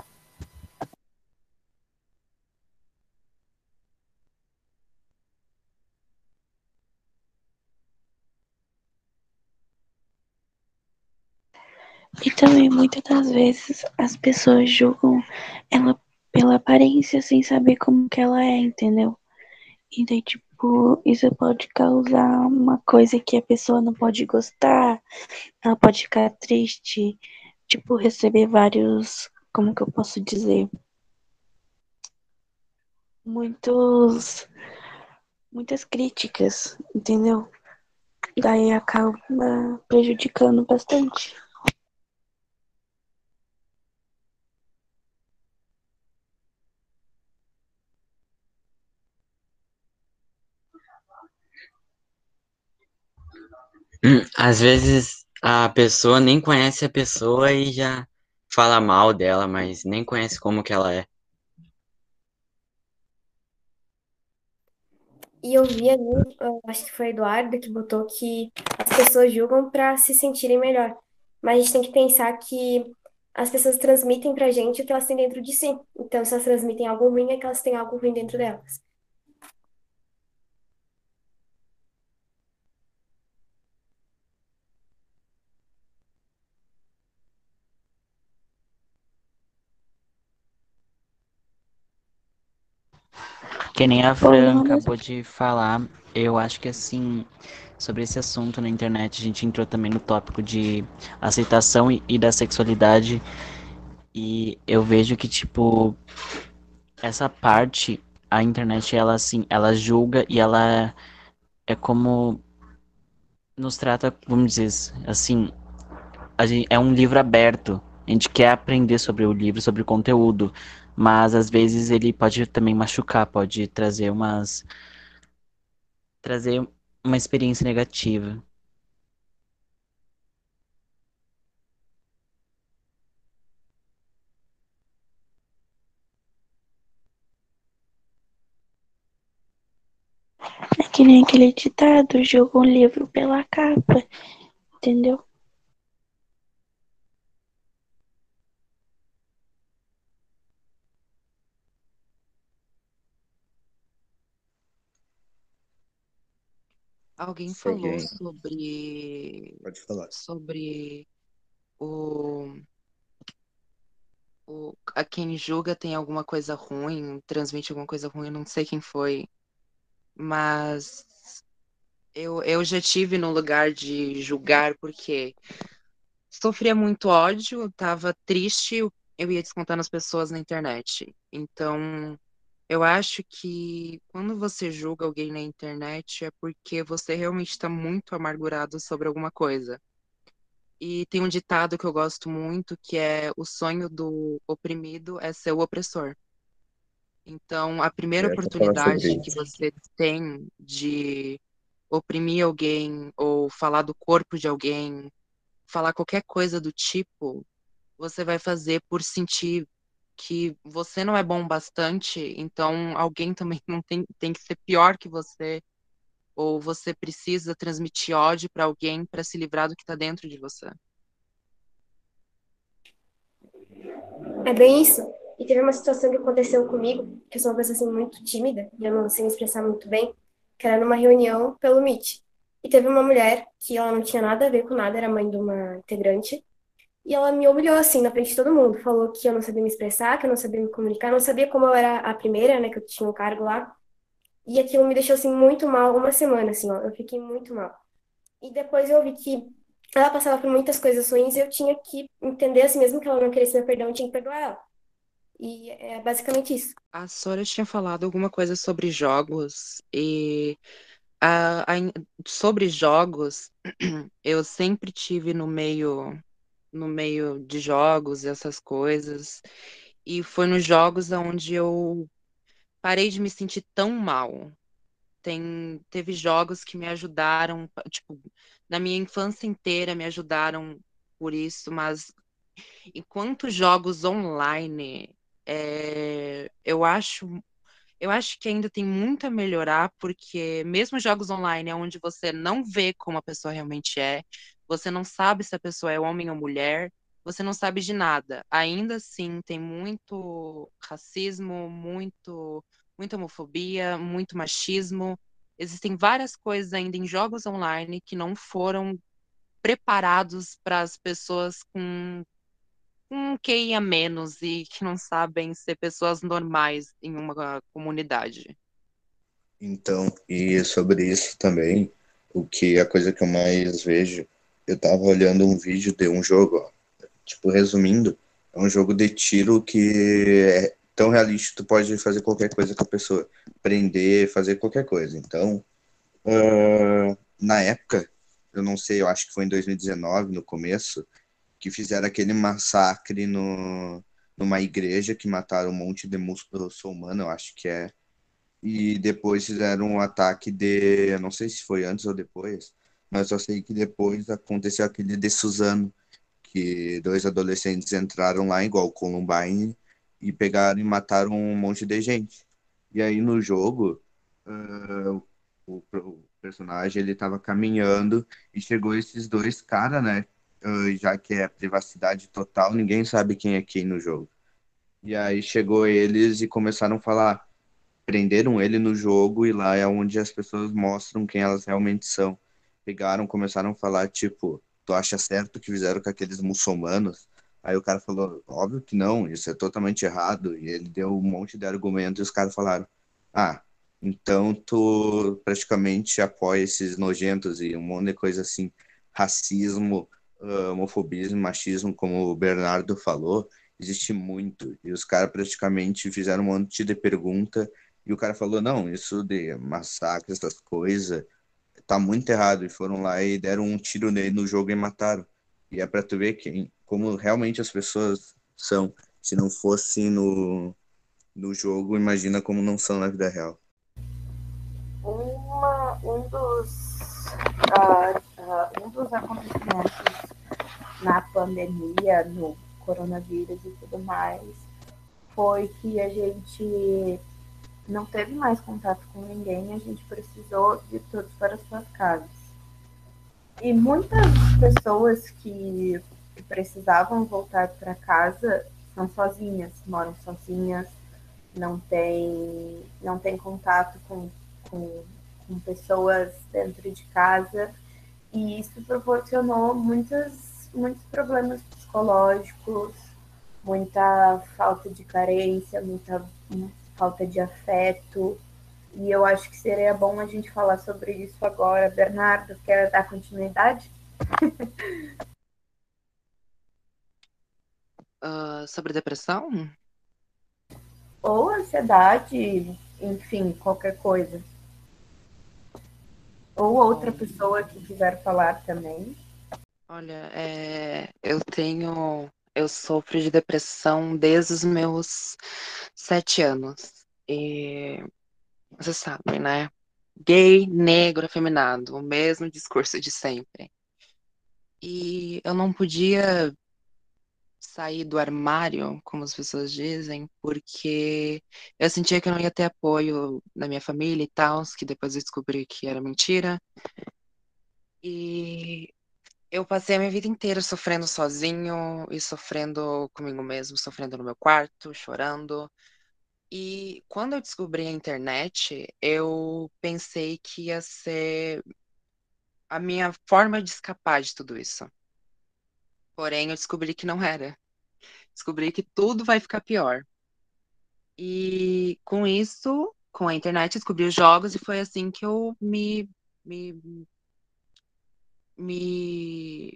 E também muitas das vezes as pessoas julgam ela pela aparência sem saber como que ela é, entendeu? E daí, tipo, isso pode causar uma coisa que a pessoa não pode gostar, ela pode ficar triste, tipo, receber vários, como que eu posso dizer? Muitos, muitas críticas, entendeu? Daí acaba prejudicando bastante. Às vezes a pessoa nem conhece a pessoa e já fala mal dela, mas nem conhece como que ela é. E eu vi ali, acho que foi a Eduarda que botou que as pessoas julgam para se sentirem melhor. Mas a gente tem que pensar que as pessoas transmitem pra gente o que elas têm dentro de si. Então, se elas transmitem algo ruim, é que elas têm algo ruim dentro delas. Que nem a Fran acabou de falar, eu acho que assim, sobre esse assunto na internet, a gente entrou também no tópico de aceitação e, e da sexualidade, e eu vejo que, tipo, essa parte, a internet, ela assim, ela julga e ela é como nos trata, vamos dizer assim, a gente, é um livro aberto. A gente quer aprender sobre o livro, sobre o conteúdo, mas às vezes ele pode também machucar, pode trazer umas, trazer uma experiência negativa. é que nem aquele ditado, julga um livro pela capa, entendeu? Alguém falou sobre, Pode falar. sobre o, o a quem julga tem alguma coisa ruim, transmite alguma coisa ruim, eu não sei quem foi, mas eu, eu já tive no lugar de julgar porque sofria muito ódio, eu tava triste, eu eu ia descontando as pessoas na internet. Então, eu acho que quando você julga alguém na internet é porque você realmente está muito amargurado sobre alguma coisa. E tem um ditado que eu gosto muito, que é o sonho do oprimido é ser o opressor. Então, a primeira sobre oportunidade que você tem de oprimir alguém ou falar do corpo de alguém, falar qualquer coisa do tipo, você vai fazer por sentir que você não é bom bastante, então alguém também não tem, tem que ser pior que você, ou você precisa transmitir ódio para alguém para se livrar do que está dentro de você. É bem isso. E teve uma situação que aconteceu comigo, que eu sou uma pessoa assim muito tímida, e eu não sei me expressar muito bem, que era numa reunião pelo Meet. E teve uma mulher que ela não tinha nada a ver com nada, era mãe de uma integrante, e ela me humilhou assim na frente de todo mundo, falou que eu não sabia me expressar, que eu não sabia me comunicar, não sabia como eu era a primeira, né, que eu tinha um cargo lá. E aquilo me deixou assim muito mal uma semana, assim, ó, eu fiquei muito mal. E depois eu vi que ela passava por muitas coisas ruins e eu tinha que entender assim, mesmo que ela não queresse meu perdão, eu tinha que perdoar ela. E é basicamente isso. A Sora tinha falado alguma coisa sobre jogos e a, sobre jogos, eu sempre tive no meio no meio de jogos e essas coisas. E foi nos jogos onde eu parei de me sentir tão mal. Tem, teve jogos que me ajudaram, tipo, na minha infância inteira me ajudaram por isso, mas enquanto jogos online, é, eu acho eu acho que ainda tem muito a melhorar, porque mesmo jogos online, onde você não vê como a pessoa realmente é, você não sabe se a pessoa é homem ou mulher, você não sabe de nada. Ainda assim, tem muito racismo, muito, muita homofobia, muito machismo. Existem várias coisas ainda em jogos online que não foram preparados para as pessoas com um QI a menos e que não sabem ser pessoas normais em uma comunidade. Então, e sobre isso também, o que a coisa que eu mais vejo, eu tava olhando um vídeo de um jogo, ó, tipo, resumindo, é um jogo de tiro que é tão realista tu pode fazer qualquer coisa com a pessoa, prender, fazer qualquer coisa. Então, uh, na época, eu não sei, eu acho que foi em 2019, no começo, que fizeram aquele massacre no, numa igreja que mataram um monte de muçulmano, eu acho que é. E depois fizeram um ataque de, eu não sei se foi antes ou depois, mas eu sei que depois aconteceu aquele de Suzano, que dois adolescentes entraram lá, igual Columbine, e pegaram e mataram um monte de gente. E aí no jogo, uh, o, o, personagem ele tava caminhando e chegou esses dois caras, né? Uh, já que é privacidade total, ninguém sabe quem é quem no jogo. E aí chegou eles e começaram a falar, prenderam ele no jogo e lá é onde as pessoas mostram quem elas realmente são. Pegaram, começaram a falar tipo, tu acha certo que fizeram com aqueles muçulmanos? Aí o cara falou, óbvio que não, isso é totalmente errado. E ele deu um monte de argumentos e os caras falaram, ah, então tu praticamente apoia esses nojentos e um monte de coisa assim, racismo, uh, homofobismo, machismo, como o Bernardo falou, existe muito. E os caras praticamente fizeram um monte de pergunta e o cara falou, não, isso de massacre, essas coisas, tá muito errado. E foram lá e deram um tiro nele no jogo e mataram. E é pra tu ver quem, como realmente as pessoas são. Se não fosse no, no jogo, imagina como não são na vida real. Uma, um, dos, uh, uh, um dos acontecimentos na pandemia, no coronavírus e tudo mais, foi que a gente não teve mais contato com ninguém, a gente precisou de todos para suas casas. E muitas pessoas que precisavam voltar para casa são sozinhas, moram sozinhas, não tem, não tem contato com, com, com pessoas dentro de casa, e isso proporcionou muitos, muitos problemas psicológicos, muita falta de carência, muita, muita falta de afeto. E eu acho que seria bom a gente falar sobre isso agora. Bernardo, quer dar continuidade? uh, sobre depressão? Ou ansiedade, enfim, qualquer coisa. Ou outra pessoa que quiser falar também. Olha, é, eu tenho. Eu sofro de depressão desde os meus sete anos. E você sabe, né? Gay, negro, afeminado, o mesmo discurso de sempre. E eu não podia sair do armário, como as pessoas dizem, porque eu sentia que eu não ia ter apoio da minha família e tal, que depois eu descobri que era mentira. E eu passei a minha vida inteira sofrendo sozinho e sofrendo comigo mesmo, sofrendo no meu quarto, chorando. E quando eu descobri a internet, eu pensei que ia ser a minha forma de escapar de tudo isso. Porém, eu descobri que não era. Descobri que tudo vai ficar pior. E com isso, com a internet, descobri os jogos e foi assim que eu me, me, me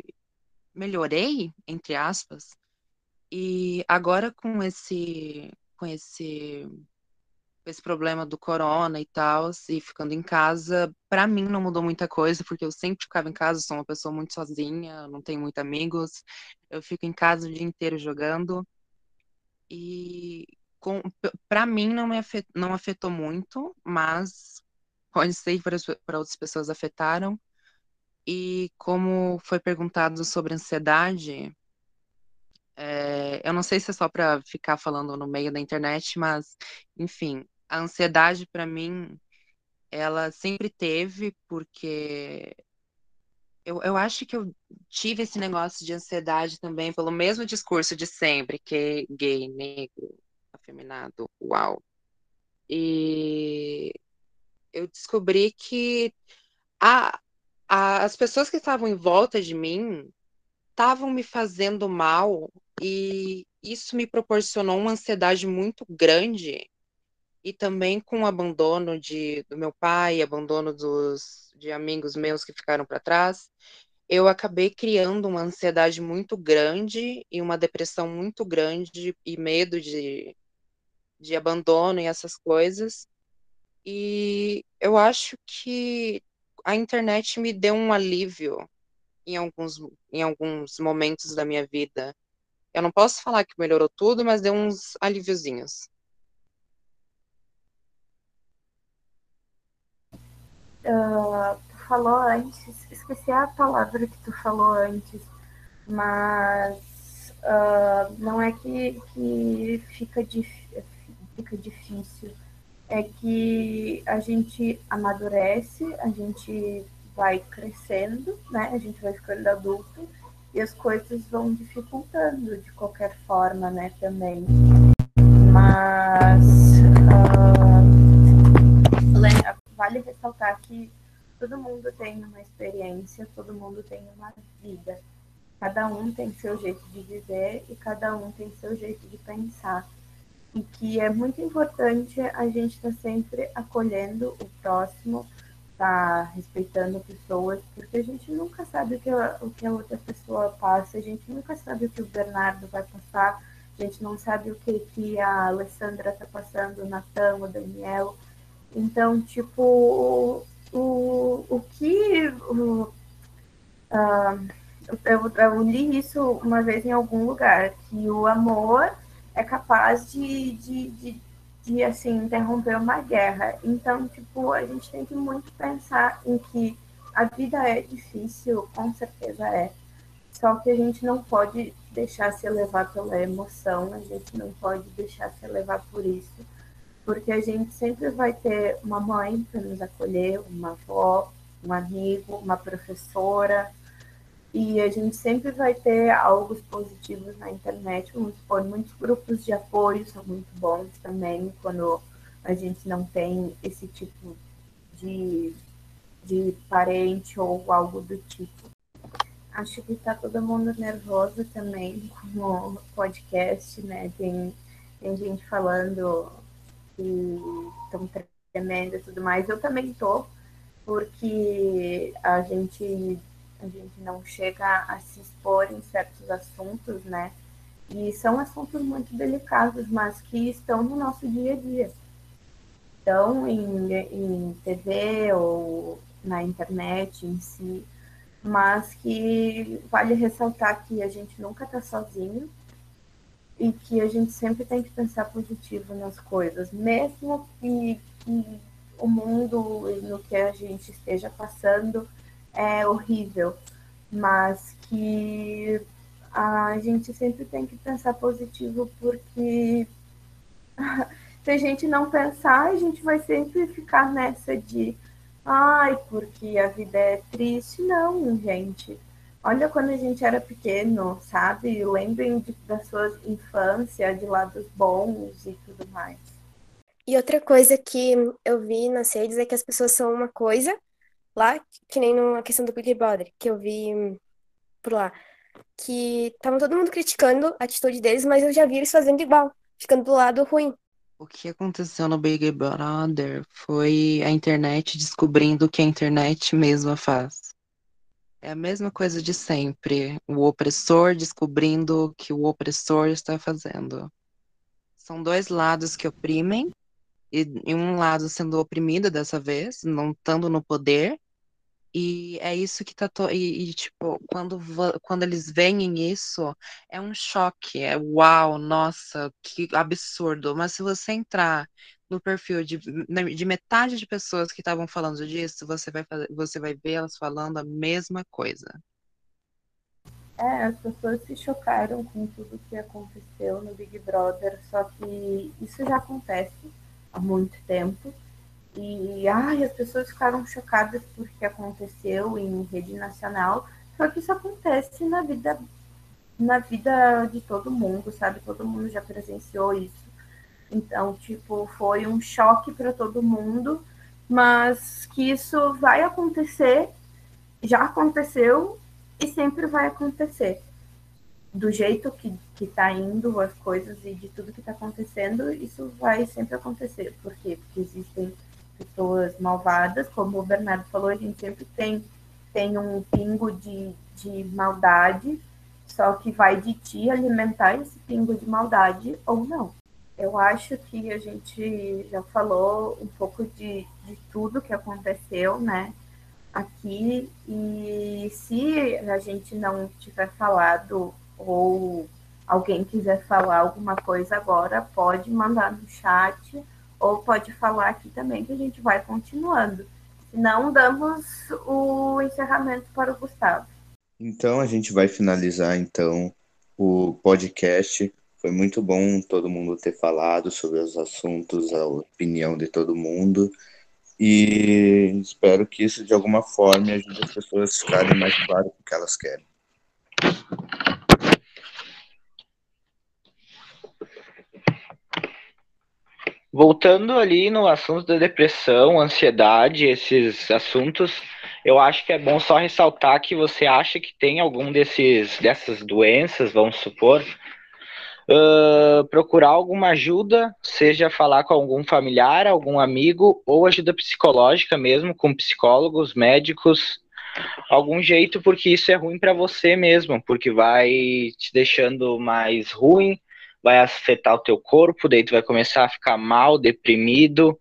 melhorei, entre aspas. E agora com esse, com esse esse problema do corona e tal, e ficando em casa, para mim não mudou muita coisa, porque eu sempre ficava em casa, sou uma pessoa muito sozinha, não tenho muitos amigos, eu fico em casa o dia inteiro jogando. E para mim não me afetou, não afetou muito, mas pode ser que para outras pessoas afetaram. E como foi perguntado sobre ansiedade, é, eu não sei se é só para ficar falando no meio da internet, mas, enfim, a ansiedade para mim, ela sempre teve, porque eu, eu acho que eu tive esse negócio de ansiedade também pelo mesmo discurso de sempre, que gay, negro, afeminado, uau. E eu descobri que a, as pessoas que estavam em volta de mim estavam me fazendo mal e isso me proporcionou uma ansiedade muito grande e também com o abandono de, do meu pai, abandono dos, de amigos meus que ficaram para trás, eu acabei criando uma ansiedade muito grande e uma depressão muito grande e medo de, de abandono e essas coisas. E eu acho que a internet me deu um alívio em alguns, em alguns momentos da minha vida. Eu não posso falar que melhorou tudo, mas deu uns alíviozinhos. uh, falou antes, esqueci a palavra que tu falou antes, mas uh, não é que, que fica, dif, fica difícil, é que a gente amadurece, a gente vai crescendo, né? A gente vai ficando adulto e as coisas vão dificultando de qualquer forma, né? Também. Mas uh, vale ressaltar que todo mundo tem uma experiência, todo mundo tem uma vida. Cada um tem seu jeito de viver e cada um tem seu jeito de pensar. E que é muito importante a gente estar tá sempre acolhendo o próximo, tá respeitando pessoas, porque a gente nunca sabe o que, a, o que a outra pessoa passa, a gente nunca sabe o que o Bernardo vai passar, a gente não sabe o que, que a Alessandra está passando, o Natan, o Daniel. Então, tipo, o, o que. O, uh, eu, eu li isso uma vez em algum lugar, que o amor é capaz de, de, de, de, assim, interromper uma guerra. Então, tipo, a gente tem que muito pensar em que a vida é difícil, com certeza é. Só que a gente não pode deixar se levar pela emoção, a gente não pode deixar se levar por isso porque a gente sempre vai ter uma mãe para nos acolher, uma avó, um amigo, uma professora, e a gente sempre vai ter algo positivos na internet. Vamos supor, muitos grupos de apoio são muito bons também, quando a gente não tem esse tipo de, de parente ou algo do tipo. Acho que está todo mundo nervoso também com o podcast, né? Tem, tem gente falando que estão tremendo e tudo mais. Eu também tô, porque a gente, a gente não chega a se expor em certos assuntos, né? E são assuntos muito delicados, mas que estão no nosso dia a dia. Estão em, em TV ou na internet em si, mas que vale ressaltar que a gente nunca está sozinho, e que a gente sempre tem que pensar positivo nas coisas, mesmo que, que o mundo no que a gente esteja passando é horrível, mas que a gente sempre tem que pensar positivo porque se a gente não pensar, a gente vai sempre ficar nessa de ai, porque a vida é triste. Não, gente. Olha quando a gente era pequeno, sabe? Lembrem de, da sua infância, de lados bons e tudo mais. E outra coisa que eu vi nas redes é que as pessoas são uma coisa lá, que nem na questão do Big Brother, que eu vi por lá, que estavam todo mundo criticando a atitude deles, mas eu já vi eles fazendo igual, ficando do lado ruim. O que aconteceu no Big Brother foi a internet descobrindo o que a internet mesma faz. É a mesma coisa de sempre. O opressor descobrindo o que o opressor está fazendo. São dois lados que oprimem, e um lado sendo oprimido dessa vez, não estando no poder, e é isso que tá. To... E, e, tipo, quando, quando eles veem isso, é um choque. É uau, nossa, que absurdo. Mas se você entrar no perfil de, de metade de pessoas que estavam falando disso, você vai, fazer, você vai ver elas falando a mesma coisa. É, as pessoas se chocaram com tudo que aconteceu no Big Brother, só que isso já acontece há muito tempo. E ai, as pessoas ficaram chocadas porque aconteceu em rede nacional, só que isso acontece na vida na vida de todo mundo, sabe? Todo mundo já presenciou isso. Então, tipo, foi um choque para todo mundo, mas que isso vai acontecer, já aconteceu e sempre vai acontecer. Do jeito que, que tá indo as coisas e de tudo que está acontecendo, isso vai sempre acontecer. Por quê? Porque existem pessoas malvadas, como o Bernardo falou, a gente sempre tem, tem um pingo de, de maldade, só que vai de ti alimentar esse pingo de maldade ou não. Eu acho que a gente já falou um pouco de, de tudo que aconteceu, né? Aqui, e se a gente não tiver falado ou alguém quiser falar alguma coisa agora, pode mandar no chat ou pode falar aqui também que a gente vai continuando. Não damos o encerramento para o Gustavo. Então a gente vai finalizar então o podcast. Foi muito bom todo mundo ter falado sobre os assuntos, a opinião de todo mundo. E espero que isso de alguma forma ajude as pessoas a ficarem mais claras o que elas querem. Voltando ali no assunto da depressão, ansiedade, esses assuntos, eu acho que é bom só ressaltar que você acha que tem algum desses dessas doenças, vamos supor, uh, procurar alguma ajuda, seja falar com algum familiar, algum amigo, ou ajuda psicológica mesmo, com psicólogos, médicos, algum jeito, porque isso é ruim para você mesmo, porque vai te deixando mais ruim, vai afetar o teu corpo, daí tu vai começar a ficar mal, deprimido,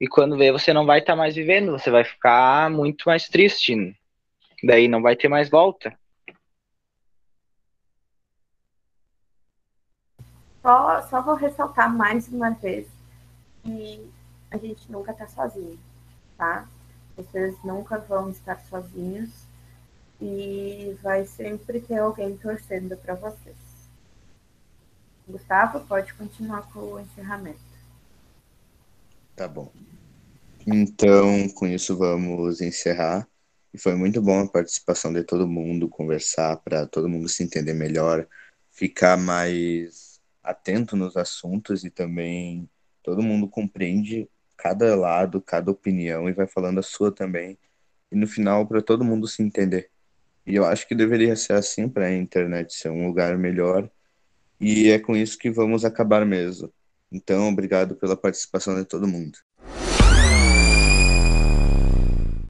e quando vê você não vai estar tá mais vivendo, você vai ficar muito mais triste, daí não vai ter mais volta. Só, só vou ressaltar mais uma vez que a gente nunca está sozinho, tá? Vocês nunca vão estar sozinhos e vai sempre ter alguém torcendo para vocês. Gustavo, pode continuar com o encerramento. Tá bom. Então, com isso, vamos encerrar. E foi muito bom a participação de todo mundo, conversar para todo mundo se entender melhor, ficar mais atento nos assuntos e também todo mundo compreende cada lado, cada opinião e vai falando a sua também. E no final, para todo mundo se entender. E eu acho que deveria ser assim para a internet ser um lugar melhor. E é com isso que vamos acabar mesmo. Então, obrigado pela participação de todo mundo.